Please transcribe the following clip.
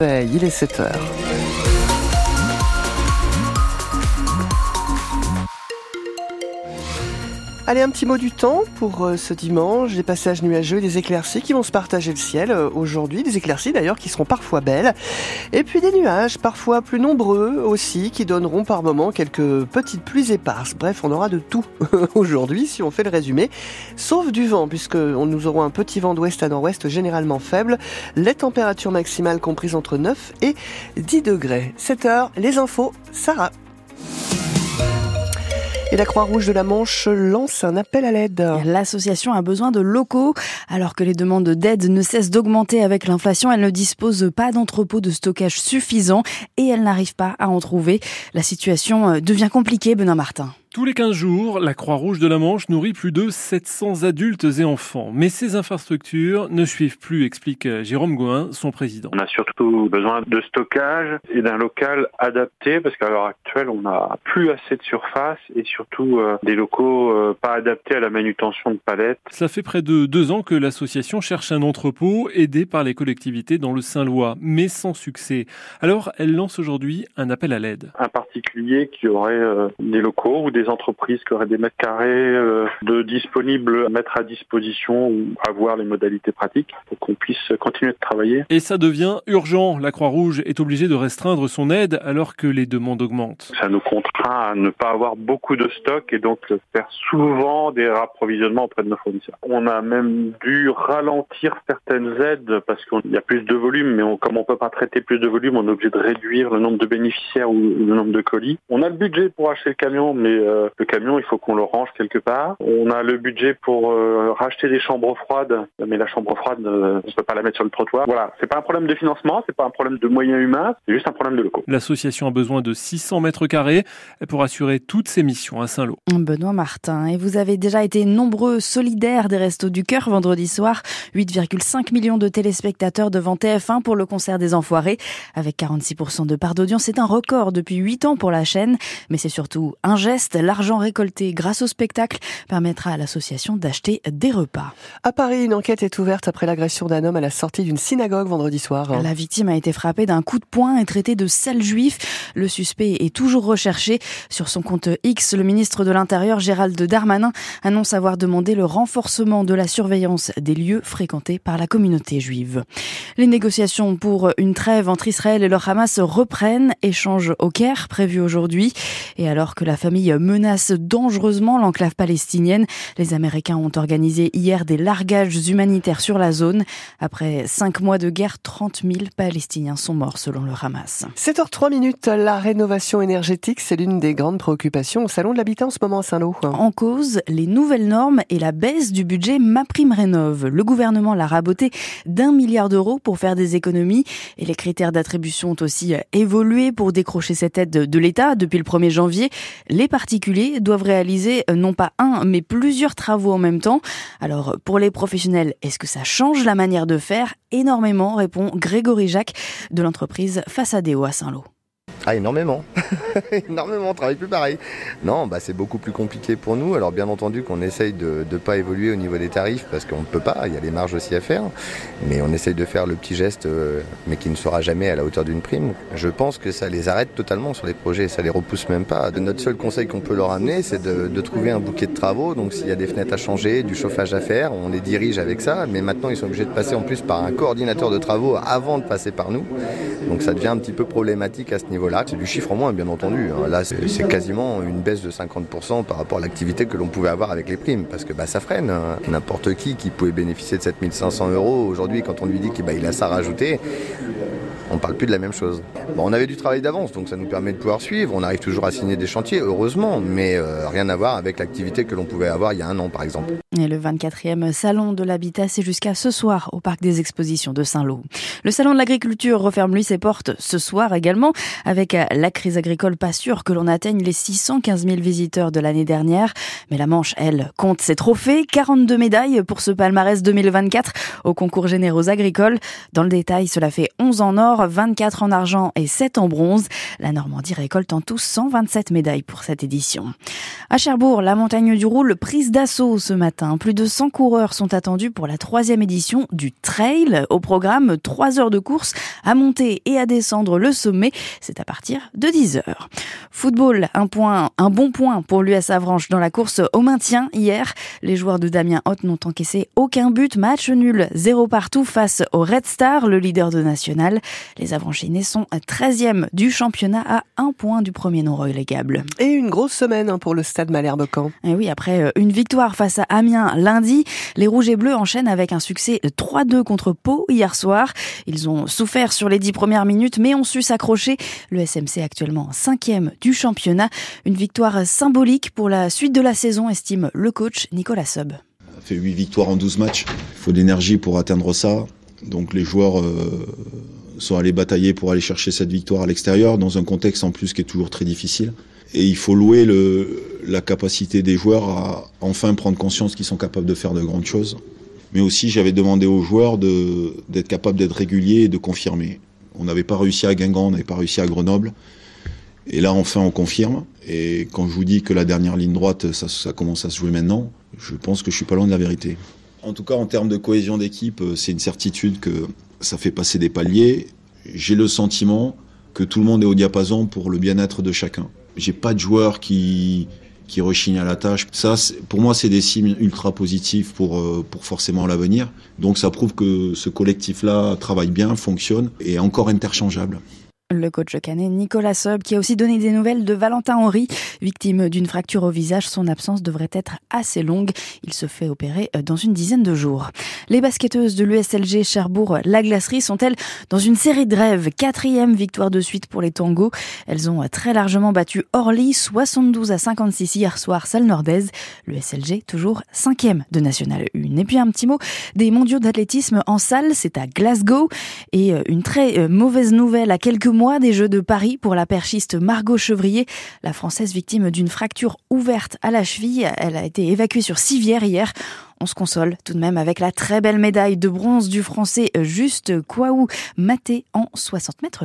Il est 7 heures. Allez, un petit mot du temps pour euh, ce dimanche, des passages nuageux, des éclaircies qui vont se partager le ciel euh, aujourd'hui, des éclaircies d'ailleurs qui seront parfois belles, et puis des nuages parfois plus nombreux aussi qui donneront par moments quelques petites pluies éparses. Bref, on aura de tout aujourd'hui si on fait le résumé, sauf du vent puisque nous aurons un petit vent d'ouest à nord-ouest généralement faible, les températures maximales comprises entre 9 et 10 degrés. 7 heures, les infos, Sarah. Et la Croix-Rouge de la Manche lance un appel à l'aide. L'association a besoin de locaux. Alors que les demandes d'aide ne cessent d'augmenter avec l'inflation, elle ne dispose pas d'entrepôt de stockage suffisant et elle n'arrive pas à en trouver. La situation euh, devient compliquée, Benoît Martin. Tous les 15 jours, la Croix-Rouge de la Manche nourrit plus de 700 adultes et enfants. Mais ces infrastructures ne suivent plus, explique Jérôme Gouin, son président. On a surtout besoin de stockage et d'un local adapté parce qu'à l'heure actuelle, on n'a plus assez de surface et surtout euh, des locaux euh, pas adaptés à la manutention de palettes. Ça fait près de deux ans que l'association cherche un entrepôt aidé par les collectivités dans le Saint-Lois, mais sans succès. Alors, elle lance aujourd'hui un appel à l'aide. Un particulier qui aurait euh, des locaux ou des entreprises qui auraient des mètres carrés euh, de disponibles à mettre à disposition ou avoir les modalités pratiques pour qu'on puisse continuer de travailler. Et ça devient urgent. La Croix-Rouge est obligée de restreindre son aide alors que les demandes augmentent. Ça nous contraint à ne pas avoir beaucoup de stock et donc faire souvent des rapprovisionnements auprès de nos fournisseurs. On a même dû ralentir certaines aides parce qu'il y a plus de volume, mais comme on peut pas traiter plus de volume, on est obligé de réduire le nombre de bénéficiaires ou le nombre de colis. On a le budget pour acheter le camion, mais euh, le camion, il faut qu'on le range quelque part. On a le budget pour euh, racheter des chambres froides, mais la chambre froide, euh, on ne peut pas la mettre sur le trottoir. Voilà, c'est pas un problème de financement, c'est pas un problème de moyens humains, c'est juste un problème de locaux. L'association a besoin de 600 mètres carrés pour assurer toutes ses missions à Saint-Lô. Benoît Martin, et vous avez déjà été nombreux solidaires des Restos du Cœur vendredi soir. 8,5 millions de téléspectateurs devant TF1 pour le concert des Enfoirés. Avec 46% de part d'audience, c'est un record depuis 8 ans pour la chaîne, mais c'est surtout un geste l'argent récolté grâce au spectacle permettra à l'association d'acheter des repas. À Paris, une enquête est ouverte après l'agression d'un homme à la sortie d'une synagogue vendredi soir. La victime a été frappée d'un coup de poing et traitée de sale juif. Le suspect est toujours recherché. Sur son compte X, le ministre de l'Intérieur, Gérald Darmanin, annonce avoir demandé le renforcement de la surveillance des lieux fréquentés par la communauté juive. Les négociations pour une trêve entre Israël et le Hamas reprennent. Échange au Caire prévu aujourd'hui. Et alors que la famille menace dangereusement l'enclave palestinienne. Les Américains ont organisé hier des largages humanitaires sur la zone. Après cinq mois de guerre, 30 000 Palestiniens sont morts selon le Hamas. 7h03 minutes, la rénovation énergétique, c'est l'une des grandes préoccupations au Salon de l'Habitat en ce moment à Saint-Lô. En cause, les nouvelles normes et la baisse du budget MaPrimeRénov. Le gouvernement l'a raboté d'un milliard d'euros pour faire des économies et les critères d'attribution ont aussi évolué pour décrocher cette aide de l'État depuis le 1er janvier. Les partis particuliers doivent réaliser euh, non pas un, mais plusieurs travaux en même temps. Alors, pour les professionnels, est-ce que ça change la manière de faire? Énormément, répond Grégory Jacques de l'entreprise Façadéo à Saint-Lô. Ah, énormément. énormément, on travaille plus pareil. Non, bah, c'est beaucoup plus compliqué pour nous. Alors, bien entendu qu'on essaye de ne pas évoluer au niveau des tarifs parce qu'on ne peut pas, il y a des marges aussi à faire. Mais on essaye de faire le petit geste, euh, mais qui ne sera jamais à la hauteur d'une prime. Je pense que ça les arrête totalement sur les projets, ça les repousse même pas. Notre seul conseil qu'on peut leur amener, c'est de, de, trouver un bouquet de travaux. Donc, s'il y a des fenêtres à changer, du chauffage à faire, on les dirige avec ça. Mais maintenant, ils sont obligés de passer en plus par un coordinateur de travaux avant de passer par nous. Donc, ça devient un petit peu problématique à ce niveau-là. C'est du chiffre en moins, bien entendu. Hein. Là, c'est quasiment une baisse de 50% par rapport à l'activité que l'on pouvait avoir avec les primes, parce que bah, ça freine. Hein. N'importe qui qui pouvait bénéficier de 7500 euros, aujourd'hui, quand on lui dit qu'il bah, a ça rajouté, on parle plus de la même chose. On avait du travail d'avance, donc ça nous permet de pouvoir suivre. On arrive toujours à signer des chantiers, heureusement, mais euh, rien à voir avec l'activité que l'on pouvait avoir il y a un an, par exemple. Et le 24e salon de l'habitat, c'est jusqu'à ce soir au parc des expositions de Saint-Lô. Le salon de l'agriculture referme lui ses portes ce soir également, avec euh, la crise agricole pas sûre que l'on atteigne les 615 000 visiteurs de l'année dernière. Mais la Manche, elle, compte ses trophées, 42 médailles pour ce palmarès 2024 au concours généraux agricoles. Dans le détail, cela fait 11 en or, or, 24 en argent et 7 en bronze. La Normandie récolte en tout 127 médailles pour cette édition. À Cherbourg, la montagne du Roule prise d'assaut ce matin. Plus de 100 coureurs sont attendus pour la troisième édition du Trail. Au programme, 3 heures de course à monter et à descendre le sommet. C'est à partir de 10 heures. Football, un point, un bon point pour l'US Avranches dans la course au maintien hier. Les joueurs de Damien Hoth n'ont encaissé aucun but. Match nul, zéro partout face au Red Star, le leader de National. Les Avranchinés sont 13e du championnat à un point du premier non relégable. Et une grosse semaine hein, pour le stade Malherbe-Camp. Et oui, après euh, une victoire face à Amiens lundi, les Rouges et Bleus enchaînent avec un succès 3-2 contre Pau hier soir. Ils ont souffert sur les dix premières minutes, mais ont su s'accrocher. Le SMC actuellement 5e du championnat. Une victoire symbolique pour la suite de la saison, estime le coach Nicolas Sub. On a fait 8 victoires en 12 matchs. Il faut de l'énergie pour atteindre ça. Donc les joueurs euh, sont allés batailler pour aller chercher cette victoire à l'extérieur, dans un contexte en plus qui est toujours très difficile. Et il faut louer la capacité des joueurs à enfin prendre conscience qu'ils sont capables de faire de grandes choses. Mais aussi, j'avais demandé aux joueurs d'être capables d'être réguliers et de confirmer. On n'avait pas réussi à Guingamp, on n'avait pas réussi à Grenoble. Et là, enfin, on confirme. Et quand je vous dis que la dernière ligne droite, ça, commence à se jouer maintenant, je pense que je suis pas loin de la vérité. En tout cas, en termes de cohésion d'équipe, c'est une certitude que ça fait passer des paliers. J'ai le sentiment que tout le monde est au diapason pour le bien-être de chacun. J'ai pas de joueur qui qui rechigne à la tâche. Ça, pour moi, c'est des signes ultra positifs pour euh, pour forcément l'avenir. Donc, ça prouve que ce collectif-là travaille bien, fonctionne et est encore interchangeable. Le coach canet Nicolas Sub qui a aussi donné des nouvelles de Valentin Henry, victime d'une fracture au visage. Son absence devrait être assez longue. Il se fait opérer dans une dizaine de jours. Les basketteuses de l'USLG Cherbourg-La Glacerie sont-elles dans une série de rêves? Quatrième victoire de suite pour les tangos. Elles ont très largement battu Orly 72 à 56 hier soir, salle nordaise. L'USLG toujours cinquième de National 1. Et puis un petit mot des mondiaux d'athlétisme en salle, c'est à Glasgow. Et une très mauvaise nouvelle à quelques mois des Jeux de Paris pour la perchiste Margot Chevrier, la Française victime d'une fracture ouverte à la cheville. Elle a été évacuée sur civière hier. On se console tout de même avec la très belle médaille de bronze du Français Juste Kouaou Maté en 60 mètres.